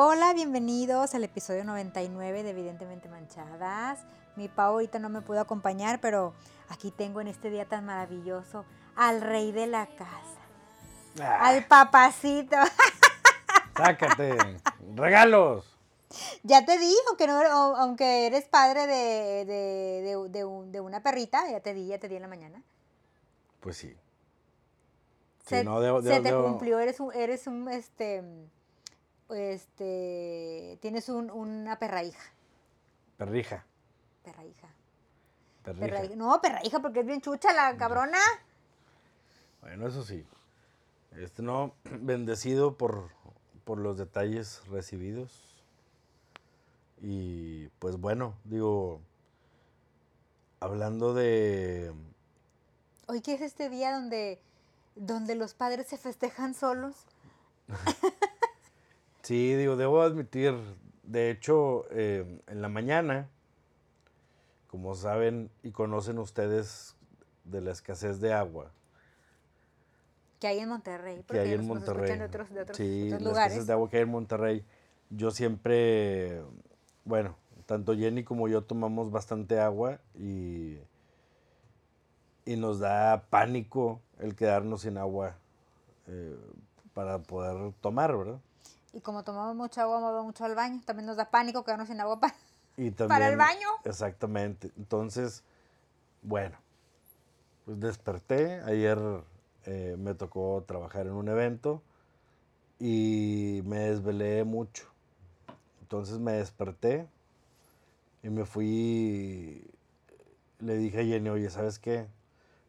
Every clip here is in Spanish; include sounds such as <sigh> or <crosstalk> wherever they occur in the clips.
Hola, bienvenidos al episodio 99 de Evidentemente Manchadas. Mi Pau ahorita no me pudo acompañar, pero aquí tengo en este día tan maravilloso al rey de la casa, Ah, al papacito. <laughs> sácate. Regalos. ya te di, aunque, no, o- aunque eres padre de, de- de- de un- de una perrita, ya te di, ya te di en la mañana. Pues sí. Sí, Se, no, debo- se debo- te debo- cumplió, eres un, eres un, este, este, tienes un- una perra hija, Perrija. perra hija. Perrija. Perra hija. No, perra hija, porque es bien chucha la cabrona. Bueno, eso sí. Este no, <clears throat> bendecido por, por los detalles recibidos. Y pues bueno, digo, hablando de... Hoy que es este día donde, donde los padres se festejan solos. <laughs> Sí, digo, debo admitir, de hecho, eh, en la mañana, como saben y conocen ustedes de la escasez de agua, Que hay en Monterrey. que hay en Monterrey. de otros, de otros- sí, otros las lugares. escasez de agua que hay en Monterrey. Yo siempre, bueno, tanto Jenny como yo tomamos bastante agua y, y nos da pánico el quedarnos sin agua eh, para poder tomar, ¿verdad? Y como tomamos mucha agua, vamos mucho al baño. También nos da pánico quedarnos sin agua para... Y <laughs> ¿Para el baño? Exactamente. Entonces, bueno, pues desperté. Ayer eh, me tocó trabajar en un evento y me desvelé mucho. Entonces me desperté y me fui. Le dije a Jenny, oye, ¿sabes qué?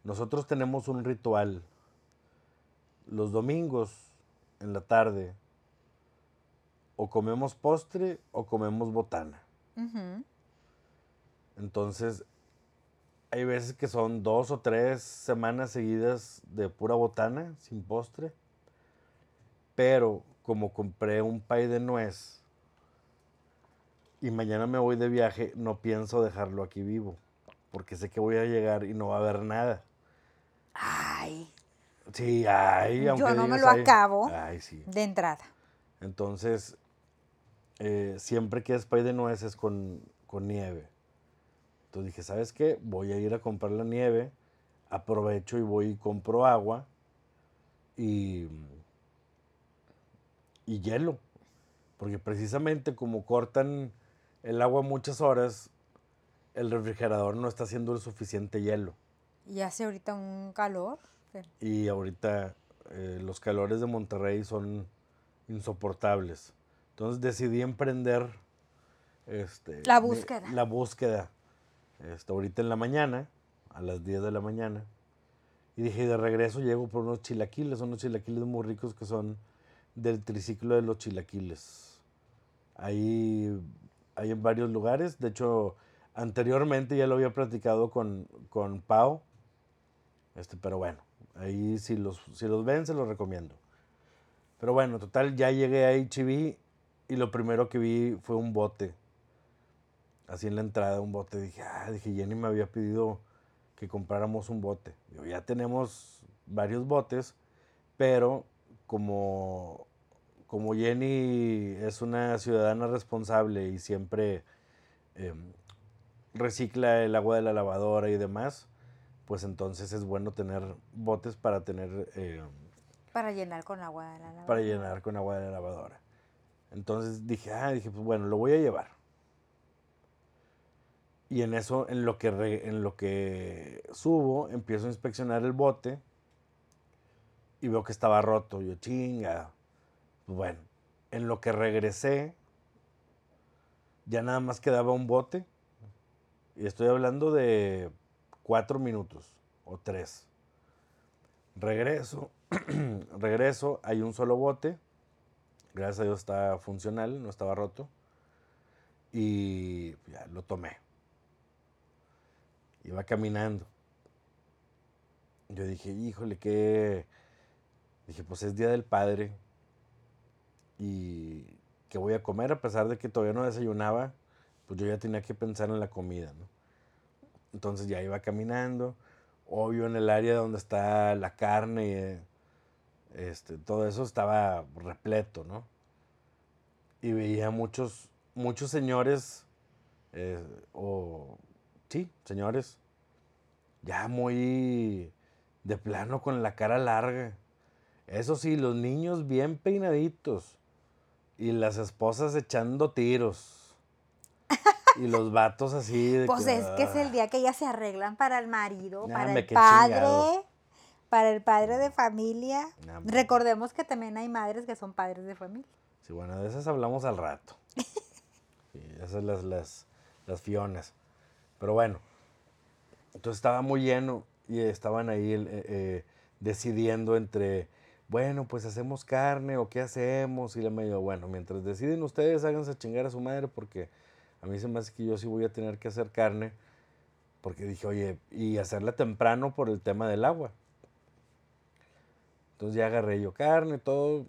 Nosotros tenemos un ritual. Los domingos en la tarde o comemos postre o comemos botana. Entonces, hay veces que son dos o tres semanas seguidas de pura botana, sin postre. Pero como compré un pay de nuez y mañana me voy de viaje, no pienso dejarlo aquí vivo. Porque sé que voy a llegar y no va a haber nada. Ay, Sí, ay, Yo no me lo acabo. Ay, sí. de entrada. Entonces, eh, siempre que es pay de nueces con, con nieve. Entonces dije, ¿sabes qué? Voy a ir a comprar la nieve, aprovecho y voy y compro agua y, y hielo. Porque precisamente como cortan el agua muchas horas, el refrigerador no está haciendo el suficiente hielo. Y hace ahorita un calor. Y ahorita eh, los calores de Monterrey son insoportables. Entonces decidí emprender este, La mi- búsqueda. la búsqueda. Este, ahorita en la mañana, a las 10 de la mañana. Y dije, de regreso llego por unos chilaquiles, unos chilaquiles muy ricos que son del triciclo de los chilaquiles. Ahí hay en varios lugares. De hecho, anteriormente ya lo había platicado con, con Pau. Este, pero bueno, ahí si los, si los ven, se los recomiendo. Pero bueno, total, ya llegué a HB y lo primero que vi fue un bote. Así en la entrada, un bote. Dije, ah, dije, Jenny me había pedido que compráramos un bote. Digo, ya tenemos varios botes, pero como, como Jenny es una ciudadana responsable y siempre em, recicla el agua de la lavadora y demás, pues entonces es bueno tener botes para tener eh, Para llenar con agua de la lavadora. para llenar con agua de la lavadora. Entonces dije, ah, dije, pues bueno, lo voy a llevar. Y en eso, en lo que, en lo que subo, empiezo a inspeccionar el bote y veo que estaba roto. Yo, chinga. Pues bueno, en lo que regresé, ya nada más quedaba un bote. Y estoy hablando de cuatro minutos o tres. Regreso, <clears throat> regreso, hay un solo bote. Gracias a Dios está funcional, no estaba roto. Y ya lo tomé. Iba caminando. Yo dije, híjole, qué. Dije, pues es Día del Padre. Y que voy a comer, a pesar de que todavía no desayunaba, pues yo ya tenía que pensar en la comida, ¿no? Entonces ya iba caminando, obvio en el área donde está la carne, este, todo eso estaba repleto, ¿no? y veía muchos, muchos señores, eh, o sí, señores, ya muy de plano con la cara larga. Eso sí, los niños bien peinaditos y las esposas echando tiros. Y los vatos así de Pues que, es que es el ah, día que ellas se arreglan para el marido, Nah, para el padre, chingado. Para el padre de familia. Nah, hombre. Recordemos que también hay madres que son padres de familia. Sí, bueno, de esas hablamos al rato. <laughs> Sí, esas las, las, las fionas. Pero bueno, entonces estaba muy lleno y estaban ahí eh, eh, decidiendo entre, bueno, pues hacemos carne o qué hacemos. Y le me dijo, bueno, mientras deciden ustedes, háganse chingar a su madre porque a mí se me hace que yo sí voy a tener que hacer carne. Porque dije, oye, y hacerla temprano por el tema del agua. Entonces ya agarré yo carne, todo,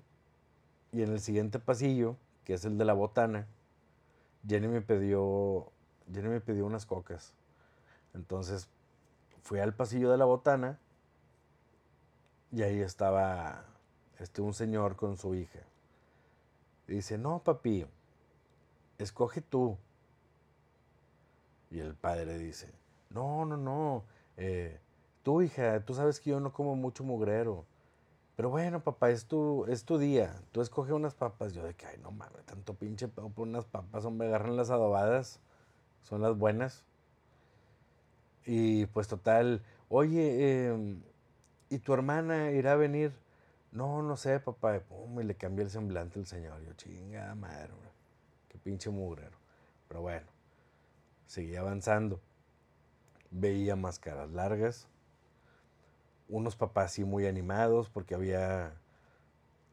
y en el siguiente pasillo, que es el de la botana, Jenny me pidió, Jenny me pidió unas cocas. Entonces fui al pasillo de la botana y ahí estaba este, un señor con su hija. Dice, no, papi, escoge tú. Y el padre dice, no, no, no, eh, tú hija, tú sabes que yo no como mucho mugrero. Pero bueno, papá, es tu, es tu día. Tú escoge unas papas. Yo de que, ay, no mames, tanto pinche pedo por unas papas. Hombre, agarran las adobadas. Son las buenas. Y pues total, oye, em, ¿y tu hermana irá a venir? No, no sé, papá. Y, le cambié el semblante al señor. Yo, chinga madre, hombre, qué pinche mugrero. Pero bueno, seguí avanzando. Veía más caras largas unos papás sí muy animados porque había,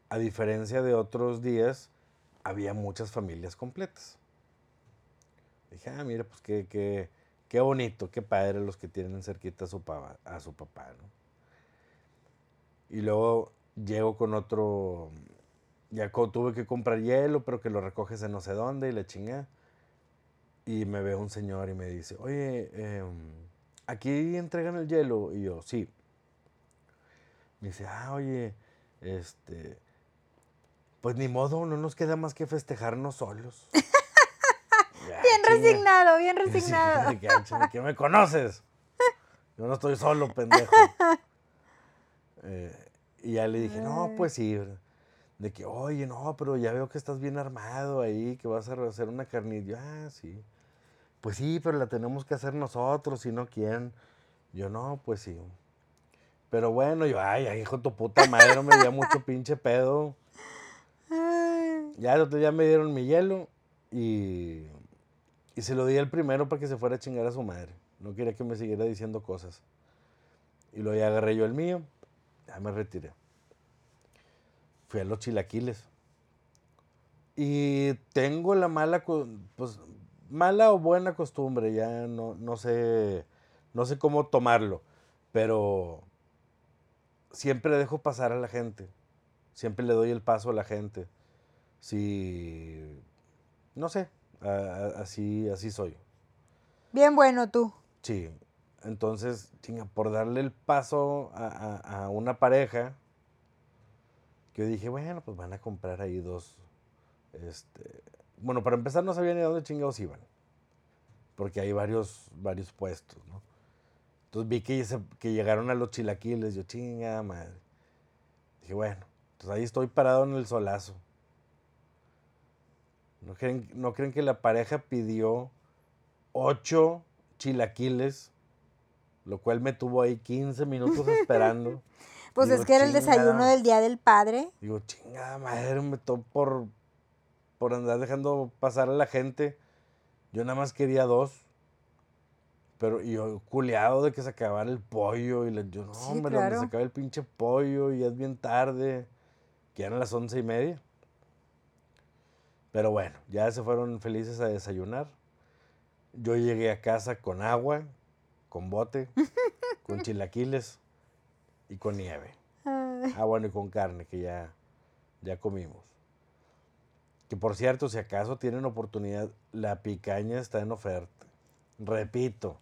a diferencia de otros días, había muchas familias completas. Dije, ah, mira, pues qué, qué, qué bonito, qué padre los que tienen cerquita a su, papá, a su papá, ¿no? Y luego llego con otro, ya tuve que comprar hielo, pero que lo recoges en no sé dónde y la chinga. Y me ve un señor y me dice, oye, em, aquí entregan el hielo. Y yo, sí. Me dice, ah, oye, este, pues ni modo, no nos queda más que festejarnos solos. <laughs> Ya, Bien chinga. resignado, bien <laughs> Sí, resignado. de que, "Ah, chinga, ¿que me conoces? Yo no estoy solo, pendejo. <laughs> Eh, y ya le dije, no, pues sí. De que, oye, no, pero ya veo que estás bien armado ahí, que vas a hacer una carnita. Yo, ah, sí. Pues sí, pero la tenemos que hacer nosotros, si no, ¿quién? Yo, no, pues sí. Pero bueno, yo, ay, ay, hijo de tu puta madre, me dio mucho <laughs> pinche pedo. Ay, Ya el otro día me dieron mi hielo y, y se lo di al primero para que se fuera a chingar a su madre. No quería que me siguiera diciendo cosas. Y luego ya agarré yo el mío, ya me retiré. Fui a los chilaquiles. Y tengo la mala, pues, mala o buena costumbre, ya no, no sé, no sé cómo tomarlo, pero siempre dejo pasar a la gente. Siempre le doy el paso a la gente. Si, no sé, a- a- así, así soy. Bien bueno tú. Sí, entonces, chinga, por darle el paso a, a- una pareja, que yo dije, bueno, pues van a comprar ahí dos, este, bueno, para empezar no sabía ni a dónde chingados iban, porque hay varios, varios puestos, ¿no? Entonces vi que, se- que llegaron a los chilaquiles, yo, chinga madre. Dije, bueno, pues ahí estoy parado en el solazo. ¿No creen, no creen que la pareja pidió ocho chilaquiles, lo cual me tuvo ahí 15 minutos <laughs> esperando. Pues Digo, es que era el desayuno del Día del Padre. Digo, chingada madre, me tocó por, por andar dejando pasar a la gente. Yo nada más quería dos. Pero y yo culeado de que se acabara el pollo. Y le, yo, no, Sí, hombre, donde se acaba el pinche pollo y es bien tarde. Que eran las once y media. Pero bueno, ya se fueron felices a desayunar. Yo llegué a casa con agua, con bote, <laughs> con chilaquiles y con nieve. Ah, bueno, y con carne, que ya, ya comimos. Que por cierto, si acaso tienen oportunidad, la picaña está en oferta. Repito,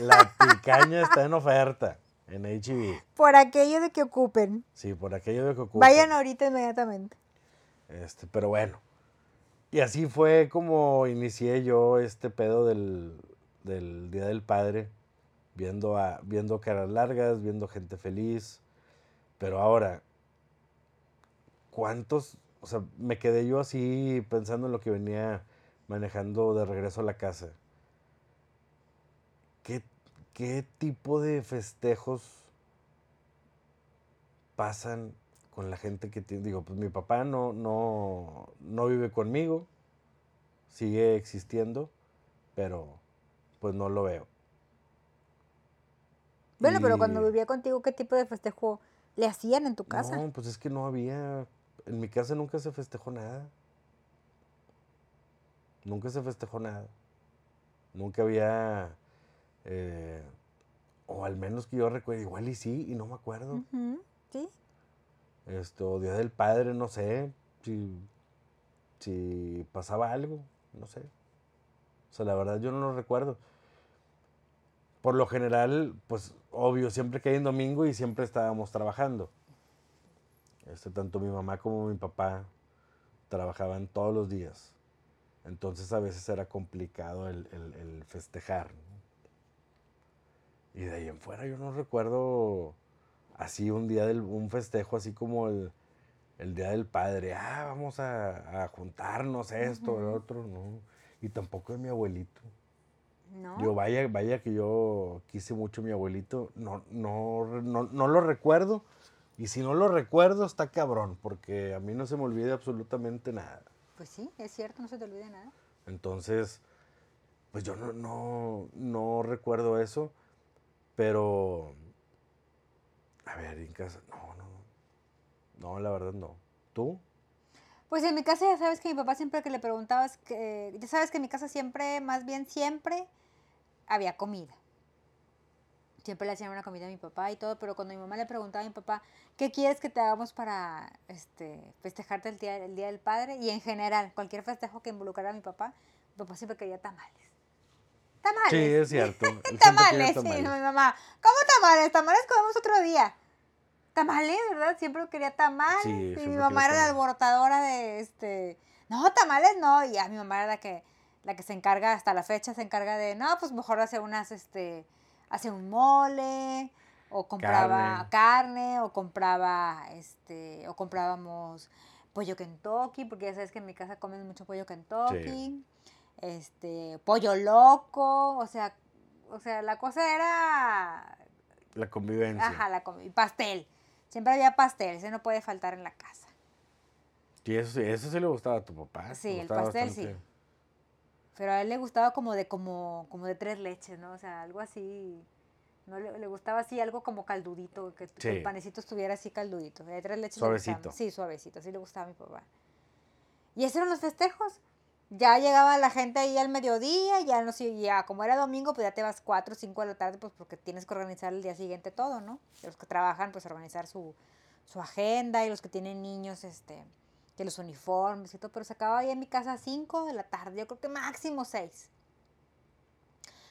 la picaña está en oferta en HB. Por aquello de que ocupen. Sí, por aquello de que ocupen. Vayan ahorita inmediatamente. Este, pero bueno, Y así fue como inicié yo este pedo del, del Día del Padre, viendo, a, viendo caras largas, viendo gente feliz. Pero ahora, ¿cuántos? O sea, me quedé yo así pensando en lo que venía manejando de regreso a la casa. ¿Qué, tipo de festejos pasan con la gente que tiene? Digo, pues mi papá no, no, no vive conmigo, sigue existiendo, pero pues no lo veo. Bueno, pero cuando vivía contigo, ¿qué tipo de festejo le hacían en tu casa? No, pues es que no había. En mi casa nunca se festejó nada. Nunca se festejó nada. Nunca había. Eh, o al menos que yo recuerde, igual y sí, y no me acuerdo. Sí. Esto, Día del Padre, no sé. Si, si pasaba algo, no sé. O sea, la verdad yo no lo recuerdo. Por lo general, pues obvio, siempre que hay en domingo y siempre estábamos trabajando. Este, tanto mi mamá como mi papá trabajaban todos los días. Entonces a veces era complicado el, el- el festejar. Y de ahí en fuera yo no recuerdo así un día del, un festejo así como el, el Día del Padre. Ah, vamos a, a juntarnos esto, el otro, no. Y tampoco de mi abuelito. ¿No? Yo vaya, vaya que yo quise mucho a mi abuelito, no, no, no, no lo recuerdo. Y si no lo recuerdo, está cabrón, porque a mí no se me olvida absolutamente nada. Pues sí, es cierto, no se te olvide nada. Entonces, pues yo no, no, no recuerdo eso, pero, a ver, en casa, no, no, no, no, la verdad no. ¿Tú? Pues en mi casa ya sabes que mi papá siempre que le preguntabas, que, ya sabes que en mi casa siempre, más bien siempre, había comida. Siempre le hacían una comida a mi papá y todo, pero cuando mi mamá le preguntaba a mi papá, ¿qué quieres que te hagamos para este, festejarte el día, el día del Padre? Y en general, cualquier festejo que involucrara a mi papá, mi papá siempre quería tamales. Tamales. Sí, es cierto. <laughs> tamales, sí, no, mi mamá. ¿Cómo tamales? Tamales comemos otro día. Tamales, ¿verdad? Siempre quería tamales. Sí, y mi mamá era la alborotadora de este. No, tamales no. Y ya mi mamá era la que, la que se encarga, hasta la fecha se encarga de, no, pues mejor hace unas, este, hace un mole, o compraba carne, o compraba, este, o comprábamos pollo Kentucky, porque ya sabes que en mi casa comen mucho pollo Kentucky. Este, pollo loco, o sea, o sea, la cosa era La convivencia. Ajá, la y pastel. Siempre había pastel, ese no puede faltar en la casa. Sí, eso sí, eso sí le gustaba a tu papá. Sí, el pastel sí. Pero a él le gustaba como de como, como de tres leches, ¿no? O sea, algo así. No le, le gustaba así algo como caldudito, que, el panecito estuviera así caldudito. De tres leches le Suavecito. Sí, suavecito, así le gustaba a mi papá. Y esos eran los festejos. Ya llegaba la gente ahí al mediodía, ya no sé, ya como era domingo, pues ya te vas 4 o 5 de la tarde, pues porque tienes que organizar el día siguiente todo, ¿no? Los que trabajan, pues organizar su, su agenda y los que tienen niños, este, que los uniformes y todo, pero se acababa ahí en mi casa a 5 de la tarde, yo creo que máximo 6.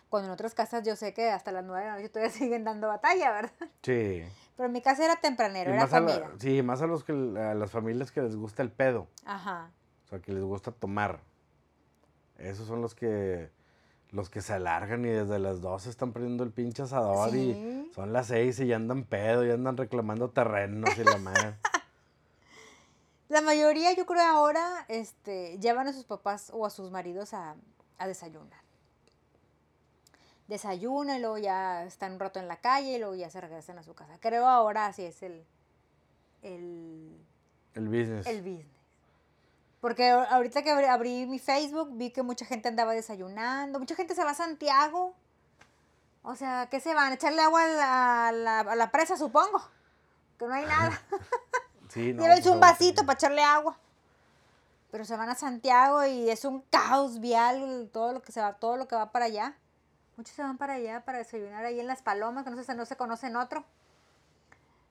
Cuando en otras casas yo sé que hasta las 9 de la noche todavía <laughs> siguen dando batalla, ¿verdad? Sí. Pero en mi casa era tempranero, Y era la- comida. sí, más a los que a las familias que les gusta el pedo. Ajá. O sea, que les gusta tomar. Esos son los que los que se alargan y desde las 12 están prendiendo el pinche asador y son las 6 y ya andan pedo, ya andan reclamando terrenos y la madre. <laughs> La mayoría, yo creo ahora, este, llevan a sus papás o a sus maridos a, a desayunar. Desayunan luego ya están un rato en la calle y luego ya se regresan a su casa. Creo ahora así es el, el, El business. el business. Porque ahorita que abrí, mi Facebook vi que mucha gente andaba desayunando, mucha gente se va a Santiago. O sea, ¿qué se van? ¿A echarle agua a la, a la- a la presa, supongo? Que no hay nada. <laughs> Sí, no, Llévense pues, un ahora vasito para echarle agua. Pero se van a Santiago y es un caos vial todo lo que se va, todo lo que va para allá. Muchos se van para allá para desayunar ahí en las palomas, que no se, no se conocen otro.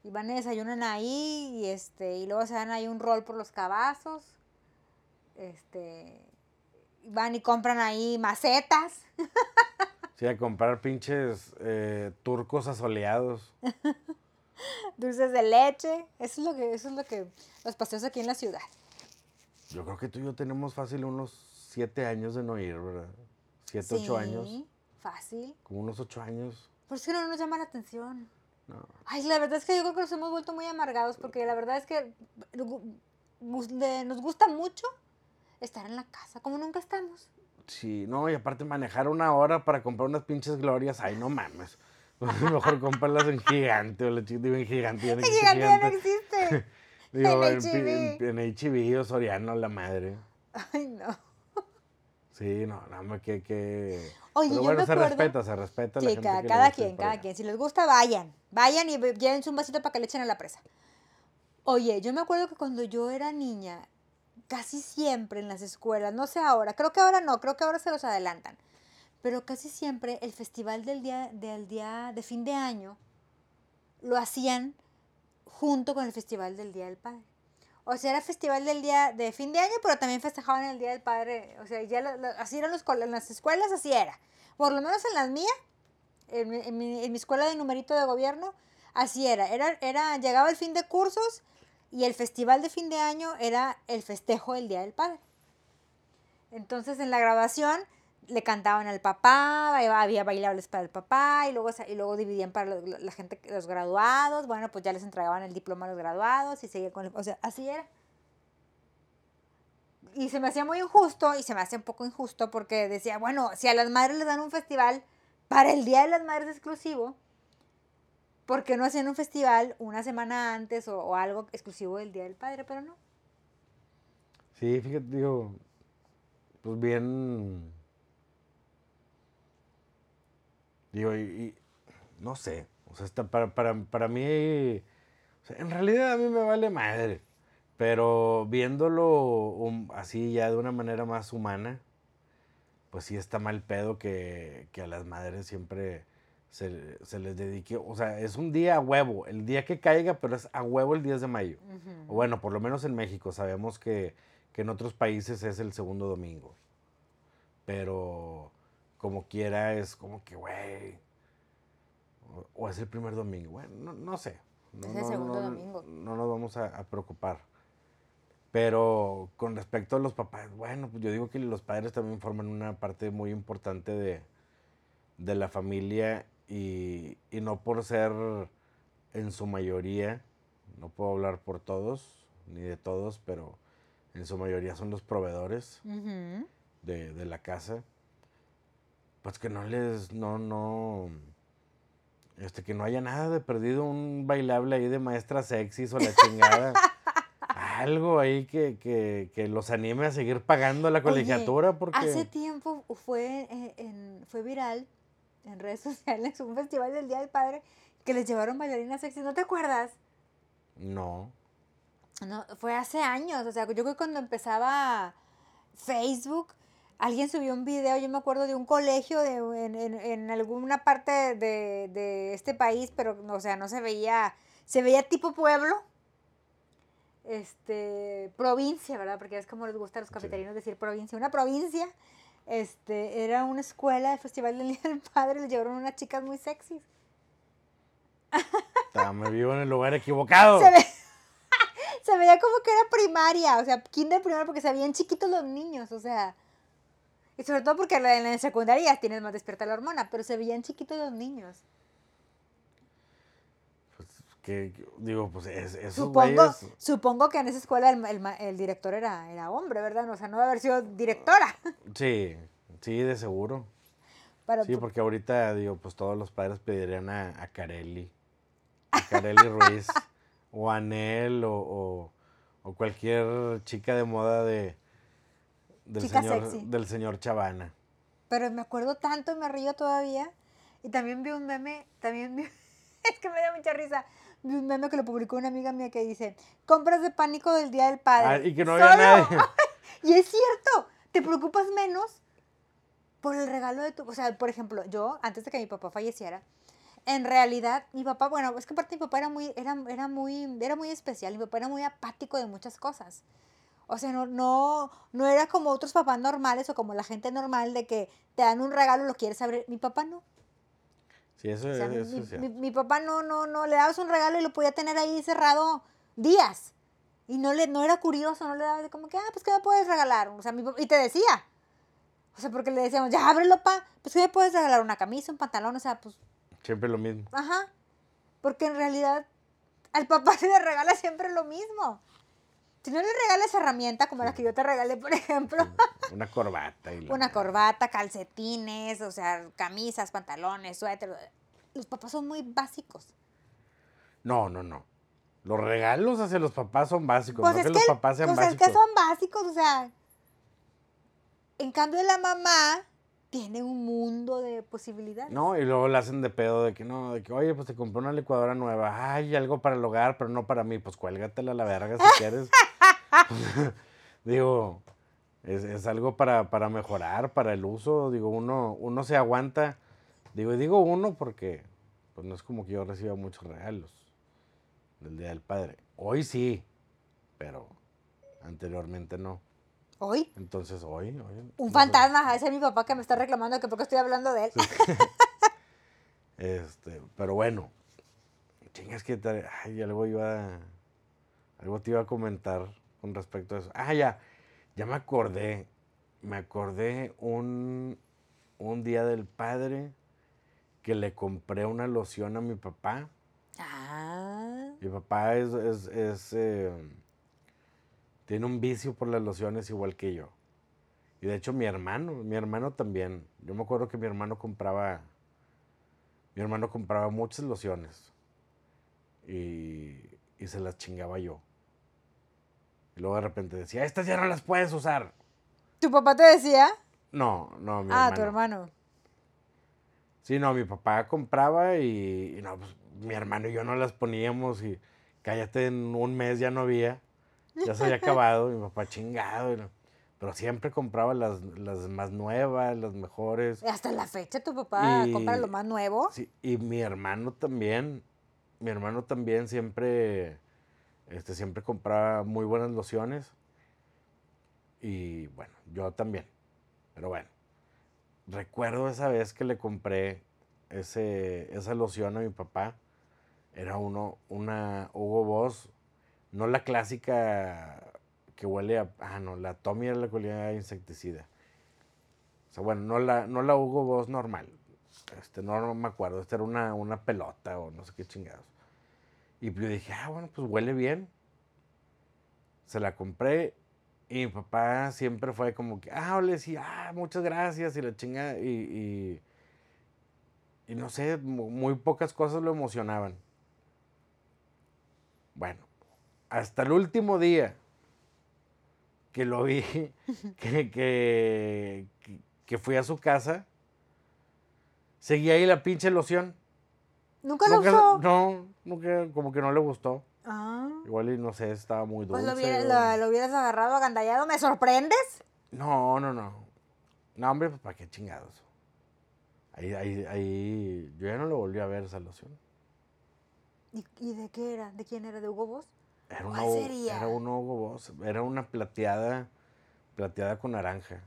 Y van y desayunan ahí y este, y luego se dan ahí un rol por los cabazos. Este van y compran ahí macetas. Sí, a comprar pinches eh, turcos asoleados. <laughs> dulces de leche. Eso es lo que, eso es lo que, los paseos aquí en la ciudad. yo creo que tú y yo tenemos fácil unos siete años de no ir, ¿verdad? Siete, ocho años. Fácil. Como unos ocho años. Por eso no nos llama la atención. No. Ay, la verdad es que yo creo que nos hemos vuelto muy amargados porque la verdad es que nos gusta mucho estar en la casa, como nunca estamos. Sí, no, y aparte manejar una hora para comprar unas pinches glorias, ay, no mames. <laughs> Mejor comprarlas en gigante, o la chi- digo en gigante. existe gigante ya no existe. <laughs> Digo, en en, H-E-B. en, en H-E-B o Soriano, la madre. Ay, no. Sí, no, nada más que, que... Oye, Pero yo bueno, me se acuerdo- respeta, se respeta. a la Sí, gente cada, que cada quien, cada allá. quien. Si les gusta, vayan. Vayan y llévense un vasito para que le echen a la presa. Oye, yo me acuerdo que cuando yo era niña, casi siempre en las escuelas, no sé ahora, creo que ahora no, creo que ahora se los adelantan, pero casi siempre el festival del día, del día de fin de año lo hacían junto con el festival del Día del Padre. O sea, era festival del día de fin de año, pero también festejaban el Día del Padre. O sea, ya lo- lo- así eran los, en las escuelas, así era. Por lo menos en las mías, en en mi- en mi escuela de numerito de gobierno, así era. era. Era, llegaba el fin de cursos y el festival de fin de año era el festejo del Día del Padre. Entonces en la graduación le cantaban al papá, había- bailables para el papá y luego, y luego dividían para la gente, los graduados. Bueno, pues ya les entregaban el diploma a los graduados y seguía con el, O sea, así era. Y se me hacía muy injusto y se me hacía un poco injusto porque decía, bueno, si a las madres les dan un festival para el Día de las Madres exclusivo, ¿por qué no hacían un festival una semana antes o, o algo exclusivo del Día del Padre? Pero no. Sí, fíjate, digo, pues bien. Digo, y, no sé, o sea, está para, para, para mí, en realidad a mí me vale madre, pero viéndolo así ya de una manera más humana, pues sí está mal pedo que, que a las madres siempre se, se les dedique, o sea, es un día a huevo, el día que caiga, pero es a huevo el 10 de mayo. O bueno, por lo menos en México, sabemos que, que en otros países es el segundo domingo. Pero como quiera es como que, güey. O, o es el primer domingo. Bueno, no, no sé. No, Es el no- segundo no- domingo. No nos vamos a, a preocupar. Pero con respecto a los papás, bueno, pues yo digo que los padres también forman una parte muy importante de, de la familia y, y no por ser en su mayoría, no puedo hablar por todos, ni de todos, pero en su mayoría son los proveedores de, de la casa. Pues que no les, no, no, este, que no haya nada de perdido, un bailable ahí de maestra sexys o la <laughs> chingada. Algo ahí que, que, que los anime a seguir pagando la Oye, colegiatura porque... Hace tiempo fue, eh, en- fue viral en redes <laughs> sociales un festival del Día del Padre que les llevaron bailarinas sexy. ¿No te acuerdas? No. No, fue hace años. O sea, yo creo que cuando empezaba Facebook, alguien subió un video, yo me acuerdo de un colegio de, en, en- en alguna parte de, de este país, pero, o sea, no se veía, se veía tipo pueblo. Este, provincia, ¿verdad? Porque es como les gusta a los Sí. cafetarinos decir provincia. Una provincia, este, era una escuela de Festival del Día del Padre, le llevaron unas chicas muy sexys. Me vivo en el lugar equivocado. Se, ve- <laughs> se veía como que era primaria, o sea, kinder primaria, porque se veían chiquitos los niños, o sea. Y sobre todo porque en la- secundaria ya tienes más despierta la hormona, pero se veían chiquitos los niños. Que, digo, pues es, esos Supongo, güeyes- supongo que en esa escuela el, el director era, era hombre, ¿verdad? O sea, no debe haber sido directora. <laughs> Sí, sí, de seguro. Pero, Sí, porque ahorita, digo, pues todos los padres pedirían a, a Carelli. A Carelli <laughs> Ruiz. o a Nel o, o, o cualquier chica de moda de, del, Chica señor, sexy. del señor Chavana. pero me acuerdo tanto y me río todavía. Y también vi un meme, también vi, <laughs> es que me da mucha risa. Vi un meme que lo publicó una amiga mía que dice, compras de pánico del Día del Padre. Ah, y que no había nadie. <laughs> Y es cierto, te preocupas menos por el regalo de tu... O sea, por ejemplo, yo, antes de que mi papá falleciera, en realidad, mi papá, bueno, es que aparte mi papá era muy, era, era muy, era muy especial, mi papá era muy apático de muchas cosas. O sea, no, no, no era como otros papás normales o como la gente normal de que te dan un regalo lo quieres abrir. Mi papá no. Sí, eso, O sea, mi, es cierto. mi- mi papá no, no, no, le dabas un regalo y lo podía tener ahí cerrado días. Y no, le, no era curioso, no le daba como que, ah, pues, ¿qué me puedes regalar? O sea, mi y te decía. O sea, porque le decíamos, ya ábrelo, pa. Pues, ¿qué me puedes regalar? Una camisa, un pantalón, o sea, pues, Siempre lo mismo. ajá. Porque en realidad al papá <laughs> se le regala siempre lo mismo. Si no le regalas herramienta como la que yo te regalé, por ejemplo, Una corbata y <laughs> la una corbata, calcetines, o sea, camisas, pantalones, suéter. Los papás son muy básicos. No, no, no. Los regalos hacia los papás son básicos, Pues no es que, que, los papás sean pues es básicos. que son básicos, o sea. En cambio, la mamá tiene un mundo de posibilidades. No, y luego le hacen de pedo de que no, de que, oye, pues te compré una licuadora nueva. Ay, algo para el hogar, pero no para mí. Pues cuélgatela a la verga si quieres. <laughs> <laughs> Digo, es, es algo para, para mejorar, para el uso. Digo, uno, uno se aguanta. Digo, y digo uno porque pues no es como que yo reciba muchos regalos del Día del Padre. Hoy sí, pero anteriormente no. Hoy, Entonces hoy, hoy un fantasma, ese es mi papá que me está reclamando que porque estoy hablando de él. <laughs> Este, pero bueno, chingas que te, ay, algo iba, a- algo te iba a comentar con respecto a eso. Ah, ya, ya me acordé, me acordé un, un día del padre que le compré una loción a mi papá. Ah, Mi papá es, es, es, eh, tiene un vicio por las lociones igual que yo. Y de hecho mi hermano, mi hermano también. Yo me acuerdo que mi hermano compraba, mi hermano compraba muchas lociones. Y, y se las chingaba yo. Y luego de repente decía, estas ya no las puedes usar. ¿tu papá te decía? No, no, mi ah, hermano. tu hermano. Sí, no, mi papá compraba y, y no, pues mi hermano y yo no las poníamos y cállate, en un mes ya no había, ya se había acabado, mi papá chingado, no- pero siempre compraba las, las más nuevas, las mejores. Hasta la fecha tu papá Y- compra lo más nuevo. Sí, y mi hermano también, mi hermano también siempre, este, siempre compraba muy buenas lociones y bueno, yo también, pero bueno. Recuerdo esa vez que le compré ese, esa loción a mi papá. Era uno, una Hugo Boss, no la clásica que huele a. Ah, no, la Tommy era la que a insecticida. O sea, bueno, no la, no la Hugo Boss normal. Este, no, no me acuerdo. Esta era una, una pelota o no sé qué chingados. Y yo dije, ah, bueno, pues huele bien. Se la compré y mi papá siempre fue como que, ah, le decía, ah, muchas gracias y la chinga. Y, y, y no sé, mu- muy pocas cosas lo emocionaban. Bueno, hasta el último día que lo vi, <laughs> que, que, fui a su casa, seguía ahí la pinche loción. ¿Nunca lo Nunca- usó? no, nunca, como que no le gustó. Ah, Igual y no sé, estaba muy pues dulce. lo, hubiera- o- lo- lo hubieras agarrado agandallado. ¿Me sorprendes? No, no, no. No, hombre, pues para qué chingados. Ahí, ahí, ahí, yo ya no lo volví a ver esa loción. ¿Y, y de qué era? ¿De quién era? ¿De Hugo Boss? Era una, ¿Cuál sería? era un Hugo Boss, era una plateada, plateada con naranja.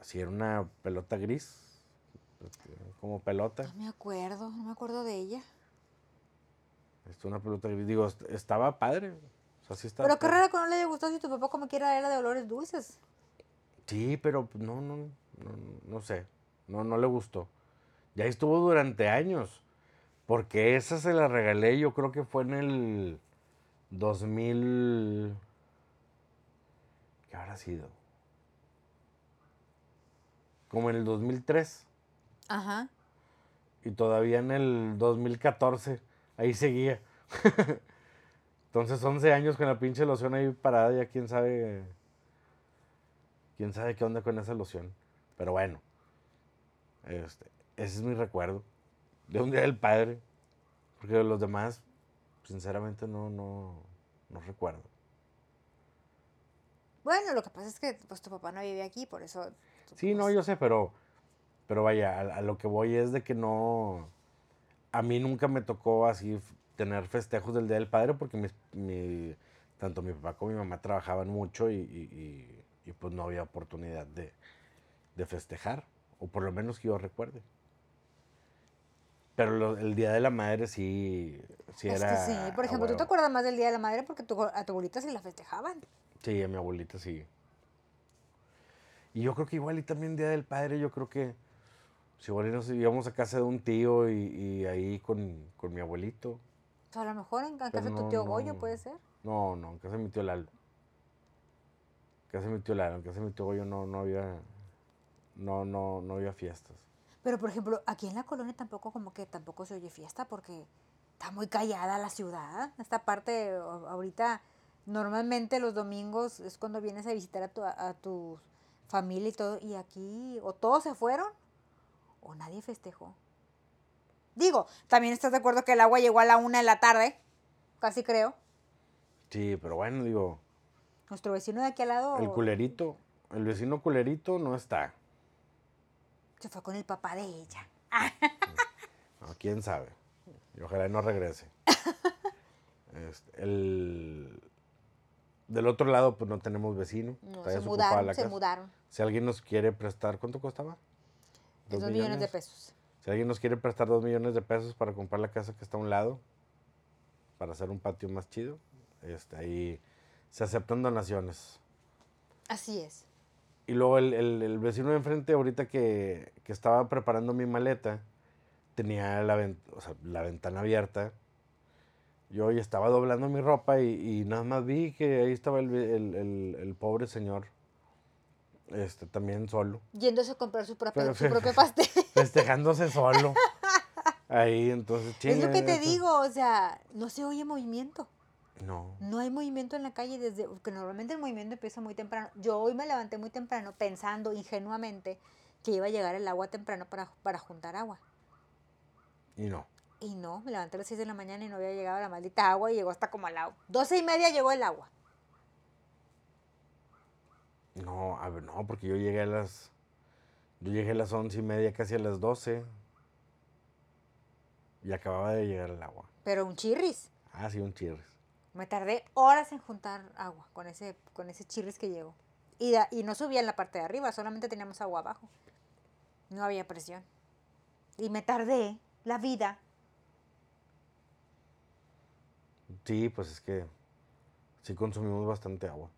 Así era una pelota gris, como pelota. No me acuerdo, no me acuerdo de ella. Es una pelota gris. Digo, est- estaba padre. O sea, sí estaba Pero qué padre. raro que no le haya gustado si tu papá como quiera era de olores dulces. Sí, pero pues, no, no, no, no sé. No, no le gustó. Ya estuvo durante años. Porque esa se la regalé, yo creo que fue en el 2000. ¿Qué habrá sido? Como en el 2003. Ajá. Y todavía en el 2014. Ahí seguía. <laughs> Entonces 11 años con la pinche loción ahí parada, ya quién sabe. Quién sabe qué onda con esa loción. Pero bueno. Este, ese es mi recuerdo. De un día del padre. Porque los demás, sinceramente no, no, no recuerdo. Bueno, lo que pasa es que pues tu papá no vive aquí, por eso. Sí, no, pues, yo sé, pero, pero vaya, a, a lo que voy es de que no, a mí nunca me tocó así tener festejos del Día del Padre porque mi, tanto mi papá como mi mamá trabajaban mucho y, y- y- y, pues no había oportunidad de, de festejar, o por lo menos que yo recuerde. Pero lo- el Día de la Madre sí, sí Es era... que sí, por ejemplo, tú te acuerdas más del Día de la Madre porque tu- a tu abuelita sí la festejaban. Sí, a mi abuelita sí. Y yo creo que igual y también Día del Padre, yo creo que si igual nos íbamos a casa de un tío y, y ahí con, con mi abuelito. O sea, a lo mejor en casa de tu no, tío Goyo puede ser. No, no, en casa de mi tío Lalo. En casa de mi tío Lalo, en casa de mi tío Goyo no, no había... No, no, no había fiestas. Pero, por ejemplo, aquí en la colonia tampoco como que tampoco se oye fiesta porque está muy callada la ciudad. Esta parte, ahorita, normalmente los domingos es cuando vienes a visitar a tu, a tu familia y todo. Y aquí o todos se fueron o nadie festejó. Digo, también estás de acuerdo que el agua llegó a la una de la tarde, casi creo. Sí, pero bueno, digo, Nuestro vecino de aquí al lado el culerito, el vecino culerito no está. Se fue con el papá de ella. No, quién sabe. Y ojalá no regrese. Este, el, del otro lado, pues no tenemos vecino. No, se mudaron, la se casa. mudaron. Si alguien nos quiere prestar, ¿cuánto costaba? Dos millones de pesos. Si alguien nos quiere prestar dos millones de pesos para comprar la casa que está a un lado, para hacer un patio más chido, este, ahí se aceptan donaciones. Así es. Y luego el, el- el vecino de enfrente, ahorita que, que estaba preparando mi maleta, tenía la, ven- o sea, la ventana abierta. Yo ya estaba doblando mi ropa y, y nada más vi que ahí estaba el, el- pobre señor, este, también solo, Yéndose a comprar su, propio Pero su fe- propio <laughs> pastel. festejándose solo. <laughs> Ahí, entonces, es lo que te digo, o sea, no se oye movimiento. No. No hay movimiento en la calle desde que normalmente el movimiento empieza muy temprano. Yo hoy me levanté muy temprano pensando ingenuamente que iba a llegar el agua temprano para, para juntar agua. Y no. Y no, me levanté a las 6 de la mañana y no había llegado la maldita agua y llegó hasta como a las 12 y media llegó el agua. No, a ver, no, porque yo llegué a las. Yo llegué a las once y media, casi a las doce. Y acababa de llegar el agua. Pero un chirris. Ah, sí, un chirris. Me tardé horas en juntar agua con ese, con ese chirris que llegó. Y, da- y no subía en la parte de arriba, solamente teníamos agua abajo. No había presión. Y me tardé la vida. Sí, pues es que sí consumimos bastante agua.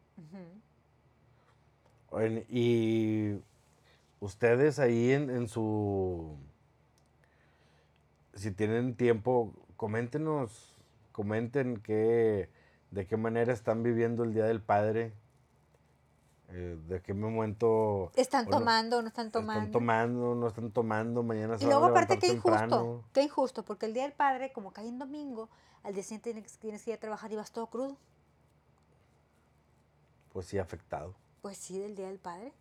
Y ustedes ahí en, en su... Si tienen tiempo, coméntenos, comenten qué, de qué manera están viviendo el Día del Padre. eh, de qué momento... Están no- tomando, no están tomando. Están tomando, no están tomando, mañana se Y luego aparte qué injusto, temprano. qué injusto, porque el día del padre, como cae en domingo, al día siguiente tienes, tienes que ir a trabajar y vas todo crudo. Pues sí, afectado. Pues sí, del día del padre.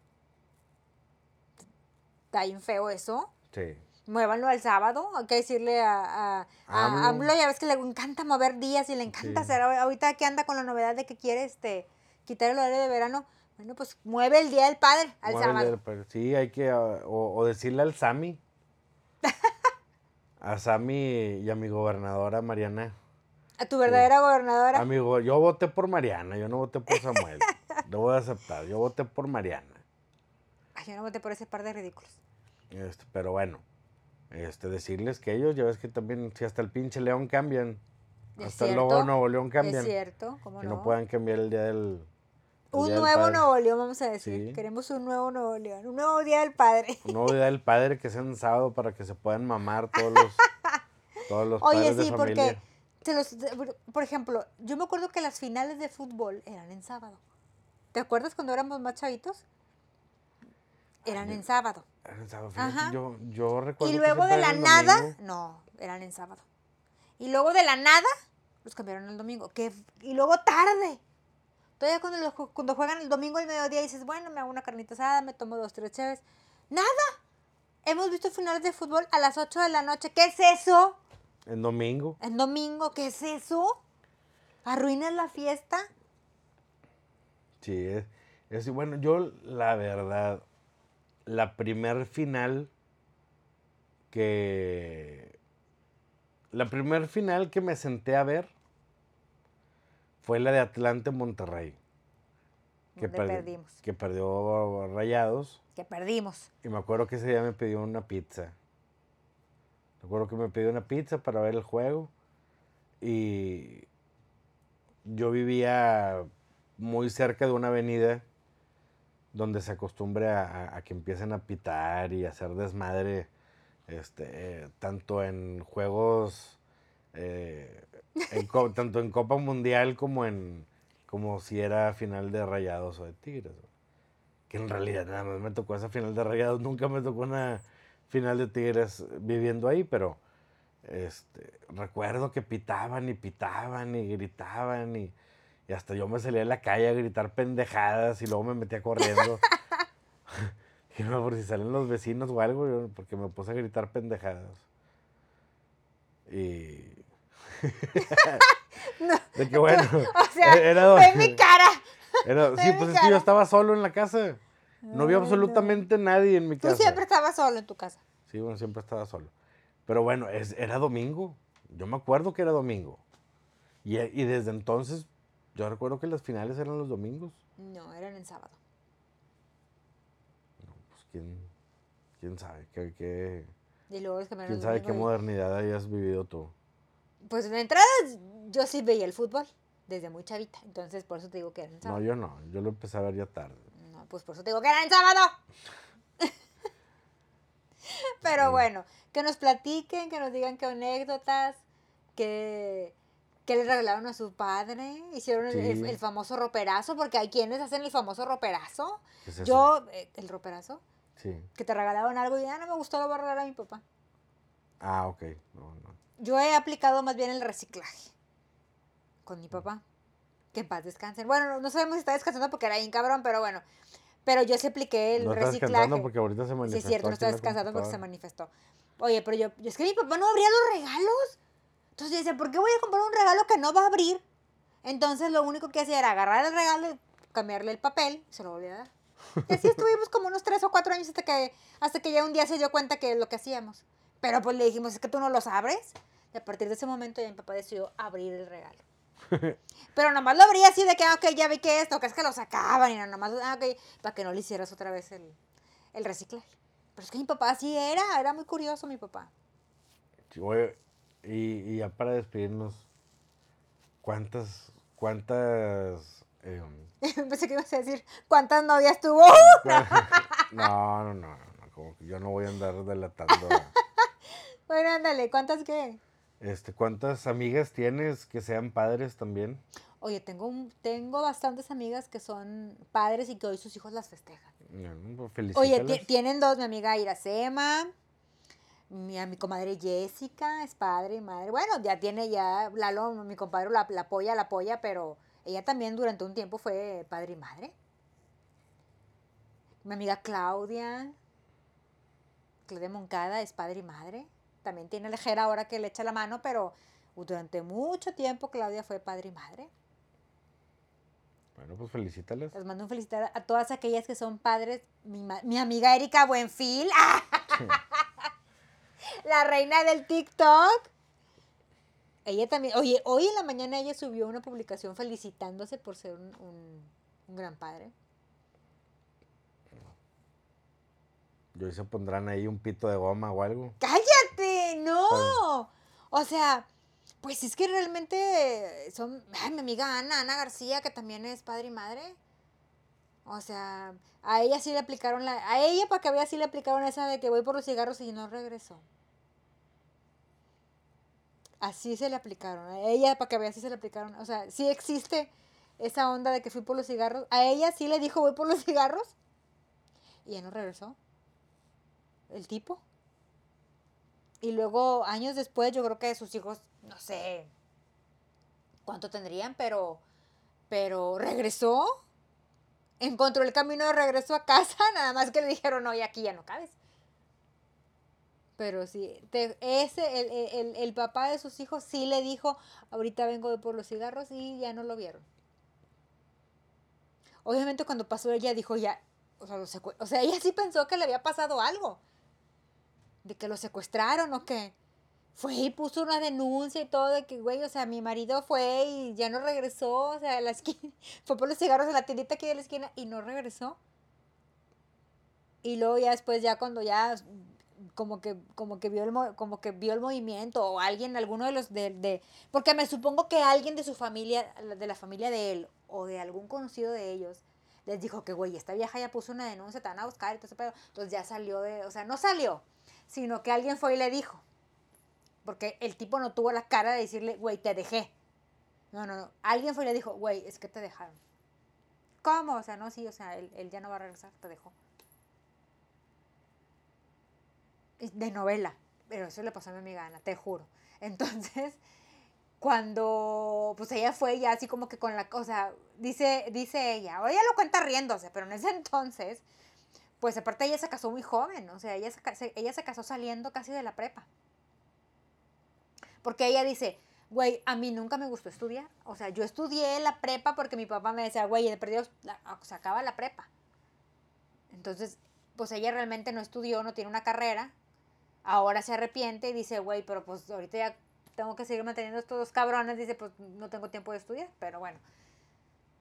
Está bien feo eso. Sí. Muévanlo al sábado. Hay que decirle a, a, a AMLO. AMLO, ya ves que le encanta mover días y le encanta Sí. hacer. Ahorita que anda con la novedad de que quiere este quitar el horario de verano. Bueno, pues mueve el día del padre al Muévele sábado. padre. Sí, hay que, ah, o, o decirle al Sami. <laughs> a Sami y a mi gobernadora Mariana. A tu verdadera gobernadora. Amigo, yo voté por Mariana, yo no voté por Samuel. <laughs> Lo voy a aceptar, yo voté por Mariana. Ay, yo no voté por ese par de ridículos. Este, pero bueno, este, decirles que ellos, ya ves que también, si hasta el pinche León cambian, hasta el cierto, logo Nuevo León cambian, Es cierto, ¿cómo que no? no puedan cambiar el día del... el Un nuevo. Nuevo León, vamos a decir. Sí. Queremos un nuevo Nuevo León. Un nuevo Día del Padre. Un nuevo día del padre que sea en sábado para que se puedan mamar todos los, <laughs> todos los Oye, padres de sí, familia. porque, los- por ejemplo, yo me acuerdo que las finales de fútbol eran en sábado. ¿Te acuerdas cuando éramos más chavitos? Eran en sábado. Sábado, Ajá. Yo, yo recuerdo Y que luego de la nada, domingo. no, eran en sábado. Y luego de la nada, los cambiaron el domingo. Que, y luego tarde. Todavía cuando, los cuando juegan el domingo al mediodía dices, bueno, me hago una carnita asada, me tomo dos, tres chaves. Nada. Hemos visto finales de fútbol a las 8 de la noche. ¿Qué es eso? En domingo. El domingo, ¿qué es eso? ¿Arruinas la fiesta? Sí, es, es- bueno, yo la verdad, la primer final que... La primer final que me senté a ver fue la de Atlante Monterrey. Que, perdi- perdimos. que perdió Rayados. Que perdimos. Y me acuerdo que ese día me pidió una pizza. Recuerdo que me pidió una pizza para ver el juego. Y yo vivía muy cerca de una avenida donde se acostumbre a, a que empiecen a pitar y a hacer desmadre, este, tanto en juegos, eh, en <laughs> tanto en Copa Mundial como en como si era final de Rayados o de Tigres. ¿no? Que en realidad nada más me tocó esa final de Rayados, nunca me tocó una final de Tigres viviendo ahí, pero este, recuerdo que pitaban y pitaban y gritaban y, y hasta yo me salía a la calle a gritar pendejadas y luego me metía corriendo. <laughs> <laughs> y no, por si salen los vecinos o algo, yo- porque me puse a gritar pendejadas. Y... <laughs> No, de que bueno, O sea, era, ve mi cara. era- sí, ve mi pues es que yo cara. estaba solo en la casa. No había Ay, no. absolutamente nadie en mi Tú casa. siempre estabas solo en tu casa. Sí, bueno, siempre estaba solo. Pero bueno, es- era domingo. Yo me acuerdo que era domingo. Y, y desde entonces, yo recuerdo que las finales eran los domingos. No, eran en sábado. Pues quién, quién sabe, qué, qué- Y luego los quién sabe qué y- modernidad hayas vivido tú. Pues de entrada yo sí veía el fútbol desde muy chavita. Entonces por eso te digo que era en No, sábado. yo no, yo lo empecé a ver ya tarde. No, pues por eso te digo que era en sábado. <laughs> Pero bueno, que nos platiquen, que nos digan qué anécdotas, que, que le regalaron a su padre, hicieron el, el- Sí. el famoso roperazo, porque hay quienes hacen el famoso roperazo. ¿Qué es eso? Yo, eh, el roperazo, Sí. que te regalaron algo y ya no me gustó, lo voy a regalar a mi papá. Ah, ok. No, no. Yo he aplicado más bien el reciclaje con mi papá. Que en paz descansen. Bueno, no, no sabemos si está descansando porque era bien cabrón, pero bueno. Pero yo sí apliqué el no reciclaje. descansando porque ahorita se Sí, manifestó. es cierto, no está descansando porque se manifestó. Oye, pero yo, yo- es que mi papá no abría los regalos. Entonces decía, ¿por qué voy a comprar un regalo que no va a abrir? Entonces lo único que hacía era agarrar el regalo y cambiarle el papel y se lo volvía a dar. Y así estuvimos como unos tres o cuatro años hasta que, hasta que ya un día se dio cuenta que es lo que hacíamos. Pero pues le dijimos, es que tú no los abres. Y a partir de ese momento ya mi papá decidió abrir el regalo. <laughs> Pero nomás lo abría así de que, ah, ok, ya vi que esto, que es que lo sacaban y no, nomás, ah, ok, para que no le hicieras otra vez el, el reciclaje. Pero es que mi papá así era, era muy curioso mi papá. Sí, oye, y, y ya para despedirnos, ¿cuántas, cuántas... em, <laughs> Pensé que ibas a decir, ¿cuántas novias tuvo? no, <laughs> no, no, no, no, como que yo no voy a andar delatando. <laughs> Bueno, ándale, ¿cuántas qué? Este, ¿cuántas amigas tienes que sean padres también? Oye, tengo, un- tengo bastantes amigas que son padres y que hoy sus hijos las festejan. No, pues, Oye, tienen dos, mi amiga Iracema, mi, a mi comadre Jessica, es padre y madre. Bueno, ya tiene ya, Lalo, mi compadre la, la apoya, la apoya, pero ella también durante un tiempo fue padre y madre. Mi amiga Claudia, Claudia Moncada, es padre y madre. También tiene lejera ahora que le echa la mano, pero durante mucho tiempo Claudia fue padre y madre. Bueno, pues felicítalas. Les mando un felicitar a todas aquellas que son padres. Mi, mi amiga Erika Buenfil, <laughs> la reina del TikTok. Ella también, oye, hoy en la mañana ella subió una publicación felicitándose por ser un, un- un gran padre. Y hoy se pondrán ahí un pito de goma o algo. ¡Cállate! ¡No! O sea, pues es que realmente son. Ay, mi amiga Ana, Ana García, que también es padre y madre. O sea, a ella sí le aplicaron la. A ella, para que vea, sí le aplicaron esa de que voy por los cigarros y no regreso. Así se le aplicaron. A ella, para que vea, sí se le aplicaron. O sea, sí existe esa onda de que fui por los cigarros. A ella sí le dijo voy por los cigarros. Y ya no regresó. El tipo. Y luego, años después, yo creo que sus hijos, no sé cuánto tendrían, pero, pero regresó. Encontró el camino de regreso a casa, <laughs> nada más que le dijeron, oye, aquí ya no cabes. Pero sí, te- ese, el, el- el- papá de sus hijos sí le dijo, ahorita vengo por los cigarros y ya no lo vieron. Obviamente cuando pasó ella dijo ya, o sea, lo o sea, ella sí pensó que le había pasado algo de que lo secuestraron o que fue y puso una denuncia y todo de que, güey, o sea, mi marido fue y ya no regresó, o sea, a <laughs> fue por los cigarros en la tiendita aquí de la esquina y no regresó. Y luego ya después, ya cuando ya como que, como que vio el mo- como que vio el movimiento, o alguien, alguno de los de, de- porque me supongo que alguien de su familia, de la familia de él, o de algún conocido de ellos, les dijo que, güey, esta vieja ya puso una denuncia, te van a buscar y todo ese pedo. Entonces ya salió de, o sea, no salió, sino que alguien fue y le dijo. Porque el tipo no tuvo la cara de decirle, güey, te dejé. No, no, no. Alguien fue y le dijo, güey, es que te dejaron. ¿Cómo? O sea, no, sí, o sea, él, él ya no va a regresar, te dejó. Y De novela. Pero eso le pasó a mi amiga Ana, te juro. Entonces, <laughs> cuando pues ella fue ya así como que con la cosa, dice, dice ella, o ella lo cuenta riéndose, pero en ese <laughs> entonces, pues aparte ella se casó muy joven, o sea, ella se, ella se casó saliendo casi de la prepa. Porque ella dice, güey, a mí nunca me gustó estudiar. O sea, yo estudié la prepa porque mi papá me decía, güey, de perdido la- se acaba la prepa. Entonces, pues ella realmente no estudió, no tiene una carrera. Ahora se arrepiente y dice, güey, pero pues ahorita ya tengo que seguir manteniendo estos dos cabrones. Dice, pues no tengo tiempo de estudiar, pero bueno.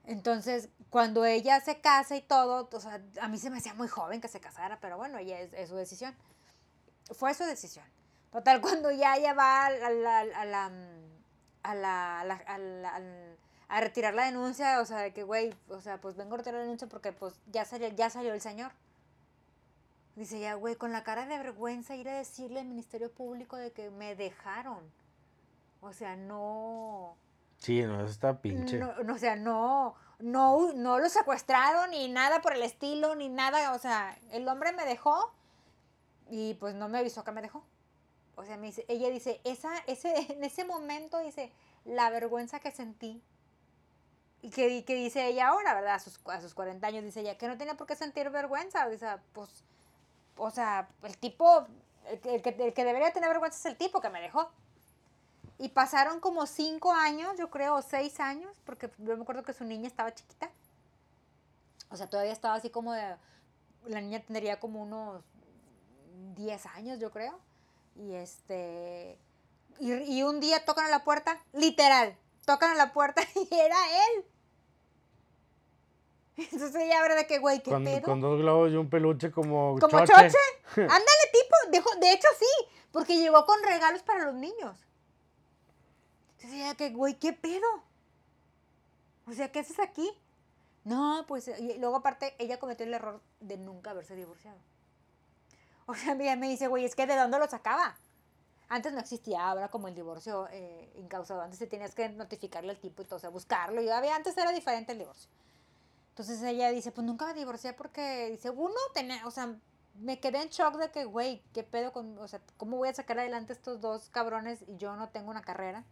Entonces, cuando ella se casa y todo, o sea, a mí se me hacía muy joven que se casara, pero bueno, ella es, su decisión. Fue su decisión. Total, <laughs> cuando ya ella va a la, a la, a la, a retirar la denuncia, o sea, de que, güey, o sea, pues vengo a retirar la denuncia porque pues ya salió, ya salió el señor. Dice ya, güey, con la cara de vergüenza ir a decirle al Ministerio Público de que me dejaron. O sea, no... Sí, no, eso está pinche. No, no, o sea, no, no, no lo secuestraron ni nada por el estilo, ni nada. O sea, el hombre me dejó y pues no me avisó que me dejó. O sea, me dice, ella dice, esa, ese, <laughs> en ese momento dice, la vergüenza que sentí. Y que, que dice ella ahora, ¿verdad? A sus, a sus 40 años dice ella, que no tenía por qué sentir vergüenza. Dice, pues, o sea, el tipo, el que, el que, el que debería tener vergüenza es el tipo que me dejó. Y pasaron como cinco años, yo creo, o seis años, porque yo me acuerdo que su niña estaba chiquita. O sea, todavía estaba así como de... La niña tendría como unos 10 años, yo creo. Y este... Y, y un día tocan a la puerta, literal, tocan a la puerta <laughs> y era él. <laughs> Entonces ella habla de que, güey, ¿qué con, pedo? con dos globos y un peluche como, ¿Como choche. choche? <laughs> Ándale, tipo. Dejo- de hecho, sí. Porque llegó con regalos para los niños. Entonces ella, que, güey, ¿qué pedo? O sea, ¿qué haces aquí? No, pues, y luego aparte, ella cometió el error de nunca haberse divorciado. O sea, ella me dice, güey, es que ¿de dónde lo sacaba? Antes no existía ahora como el divorcio eh, incausado. Antes te tenías que notificarle al tipo y todo, o sea, buscarlo. Y había, antes era diferente el divorcio. Entonces ella dice, pues nunca me divorcié porque, dice, uno, tenía, o sea, me quedé en shock de que, güey, ¿qué pedo con, o sea, cómo voy a sacar adelante estos dos cabrones y yo no tengo una carrera?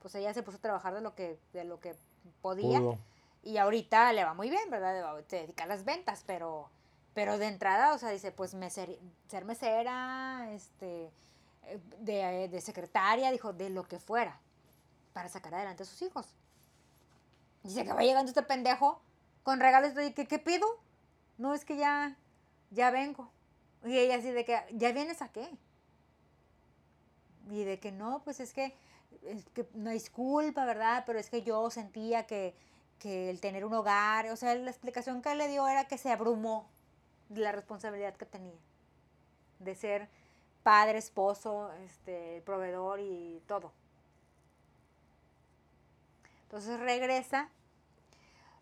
Pues ella se puso a trabajar de lo que, de lo que podía. Pudo. Y ahorita le va muy bien, ¿verdad? Se dedica a las ventas, pero, pero de entrada, o sea, dice, pues meser- ser mesera, este, eh, de, de secretaria, dijo, de lo que fuera, para sacar adelante a sus hijos. Dice que va llegando este pendejo con regalos de que, ¿qué pido? No, es que ya, ya vengo. Y ella así de que, ¿ya vienes a qué? Y de que no, pues es que, es que no disculpa, ¿verdad? Pero es que yo sentía que, que el tener un hogar, o sea, la explicación que le dio era que se abrumó de la responsabilidad que tenía, de ser padre, esposo, este, proveedor y todo. Entonces regresa.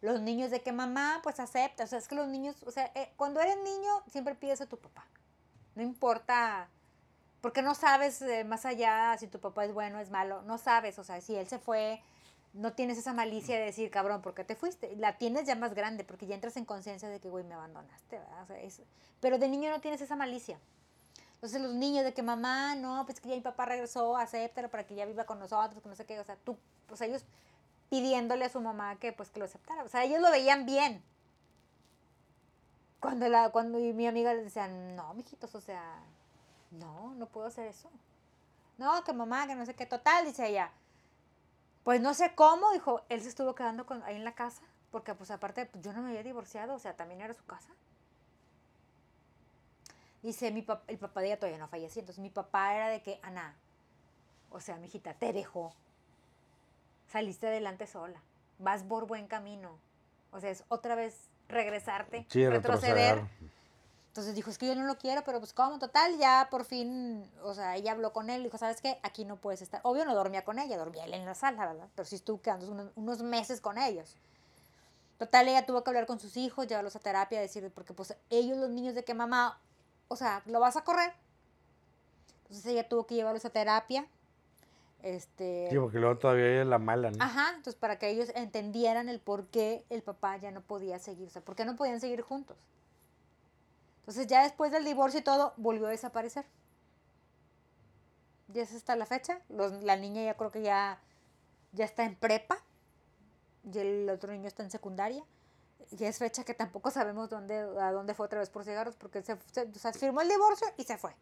Los niños de que mamá, pues acepta. O sea, es que los niños, o sea, eh, cuando eres niño, siempre pides a tu papá. No importa, porque no sabes eh, más allá si tu papá es bueno es malo. No sabes, o sea, si él se fue, no tienes esa malicia de decir, cabrón, ¿por qué te fuiste? La tienes ya más grande, porque ya entras en conciencia de que, güey, me abandonaste, ¿verdad? O sea, es- pero de niño no tienes esa malicia. Entonces los niños de que mamá, no, pues que ya mi papá regresó, acéptalo para que ya viva con nosotros, que no sé qué, o sea, tú, pues ellos pidiéndole a su mamá que pues que lo aceptara. O sea, ellos lo veían bien. Cuando la, cuando mi amiga les decía, no, mijitos, o sea, no, no puedo hacer eso. No, que mamá, que no sé qué, total, dice ella. Pues no sé cómo, dijo, él se estuvo quedando ahí en la casa, porque pues aparte pues, yo no me había divorciado, o sea, también era su casa. Dice, mi pap- el papá de ella todavía no falleció, entonces mi papá era de que, Ana, o sea, mijita, te dejó. Saliste adelante sola. Vas por buen camino. O sea, es otra vez regresarte, Sí, retroceder. retroceder. Entonces dijo, es que yo no lo quiero, pero pues como, total, ya por fin, o sea, ella habló con él, dijo, ¿sabes qué? Aquí no puedes estar. Obvio no dormía con ella, dormía él en la sala, ¿verdad? Pero sí estuvo quedando unos, unos meses con ellos. Total, ella tuvo que hablar con sus hijos, llevarlos a terapia, decir, porque pues ellos los niños de que mamá, o sea, ¿lo vas a correr? Entonces ella tuvo que llevarlos a terapia. Este, Sí, porque luego todavía ella es la mala, ¿no? Ajá, entonces para que ellos entendieran el por qué el papá ya no podía seguir, o sea, por qué no podían seguir juntos. Entonces ya después del divorcio y todo, volvió a desaparecer. Ya es hasta la fecha. Los- la niña ya creo que ya, ya está en prepa. Y el otro niño está en secundaria. Ya es fecha que tampoco sabemos dónde, a dónde fue otra vez por cigarros, porque se, se- firmó el divorcio y se fue.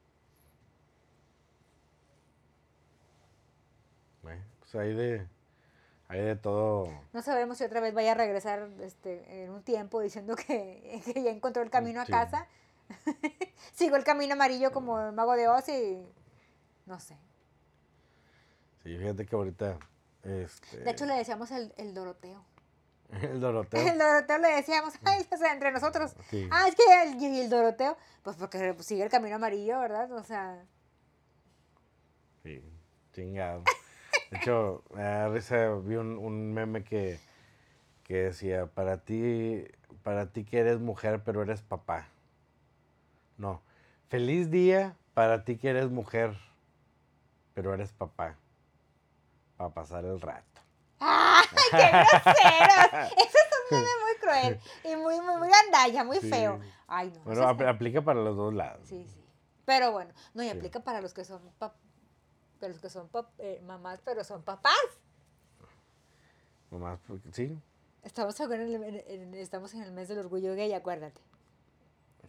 Pues hay de, hay de todo. No sabemos si otra vez vaya a regresar este, en un tiempo diciendo que, <laughs> que ya encontró el camino a casa. <laughs> Sigo el camino amarillo como el mago de Oz y no sé. Sí, fíjate que ahorita. Este, De hecho le decíamos el, el Doroteo. <laughs> el Doroteo. El Doroteo le decíamos, ay, o sea, entre nosotros. Sí. Ah, es que el, y el Doroteo, pues porque sigue el camino amarillo, ¿verdad? O sea, Sí, chingado. De hecho, me da risa, vi un, un meme que, que decía, para ti, para ti que eres mujer, pero eres papá. No. Feliz día para ti que eres mujer, pero eres papá. Para pasar el rato. ¡ay, qué <laughs> groseros! Eso es un meme muy cruel y muy, muy, muy gandalla, muy Sí. feo. Ay, no. Bueno, eso ap- es- aplica para los dos lados. Sí, sí. Pero bueno, no, y Sí. aplica para los que son pap- los que son pap- eh, mamás, pero son papás. Nomás, porque- sí, Estamos ahora en el, en- estamos en el mes del orgullo gay, acuérdate.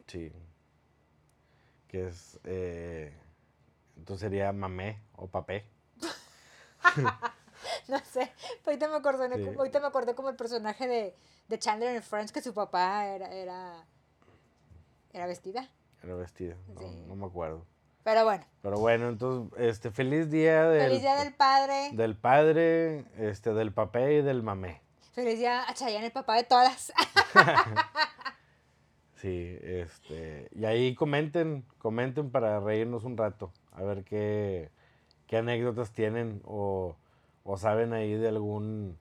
sí. Que es, eh, entonces sería mamé o papé. <laughs> No sé, ahorita me acordé, Sí. ahorita me acordé como el personaje de, de Chandler en Friends que su papá era, era, era vestida. Era vestida, no, Sí. no me acuerdo. Pero bueno, Pero bueno, entonces, este, feliz día del, feliz día del padre, del padre, este, del papé y del mamé. feliz día a Chayanne, el papá de todas. <laughs> Sí, este, y ahí comenten, comenten para reírnos un rato, a ver qué, qué anécdotas tienen o, o saben ahí de algún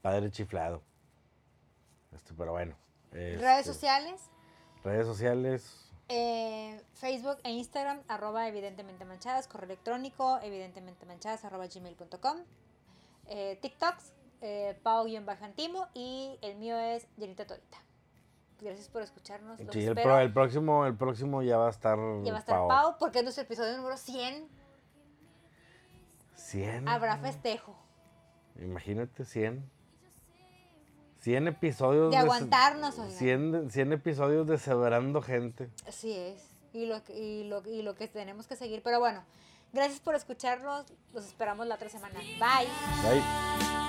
padre chiflado. Este, pero bueno. Redes este, sociales, Redes sociales, eh, Facebook e Instagram, arroba evidentemente manchadas, correo electrónico, evidentemente manchadas, arroba gmail.com, eh, TikToks, eh, Pau-Antimo y el mío es Jenita Torita. Gracias por escucharnos. Los sí, el, espero. pro- el próximo, el próximo ya va a estar Ya va a estar Pao. Pau, porque es nuestro episodio número 100. 100. Habrá festejo. Imagínate 100. 100 episodios De aguantarnos, oigan. 100, de- 100 episodios de Severando Gente. Así es. Y lo, que- y, lo, y lo que tenemos que seguir. Pero bueno, gracias por escucharnos. Los esperamos la otra semana. Bye. Bye.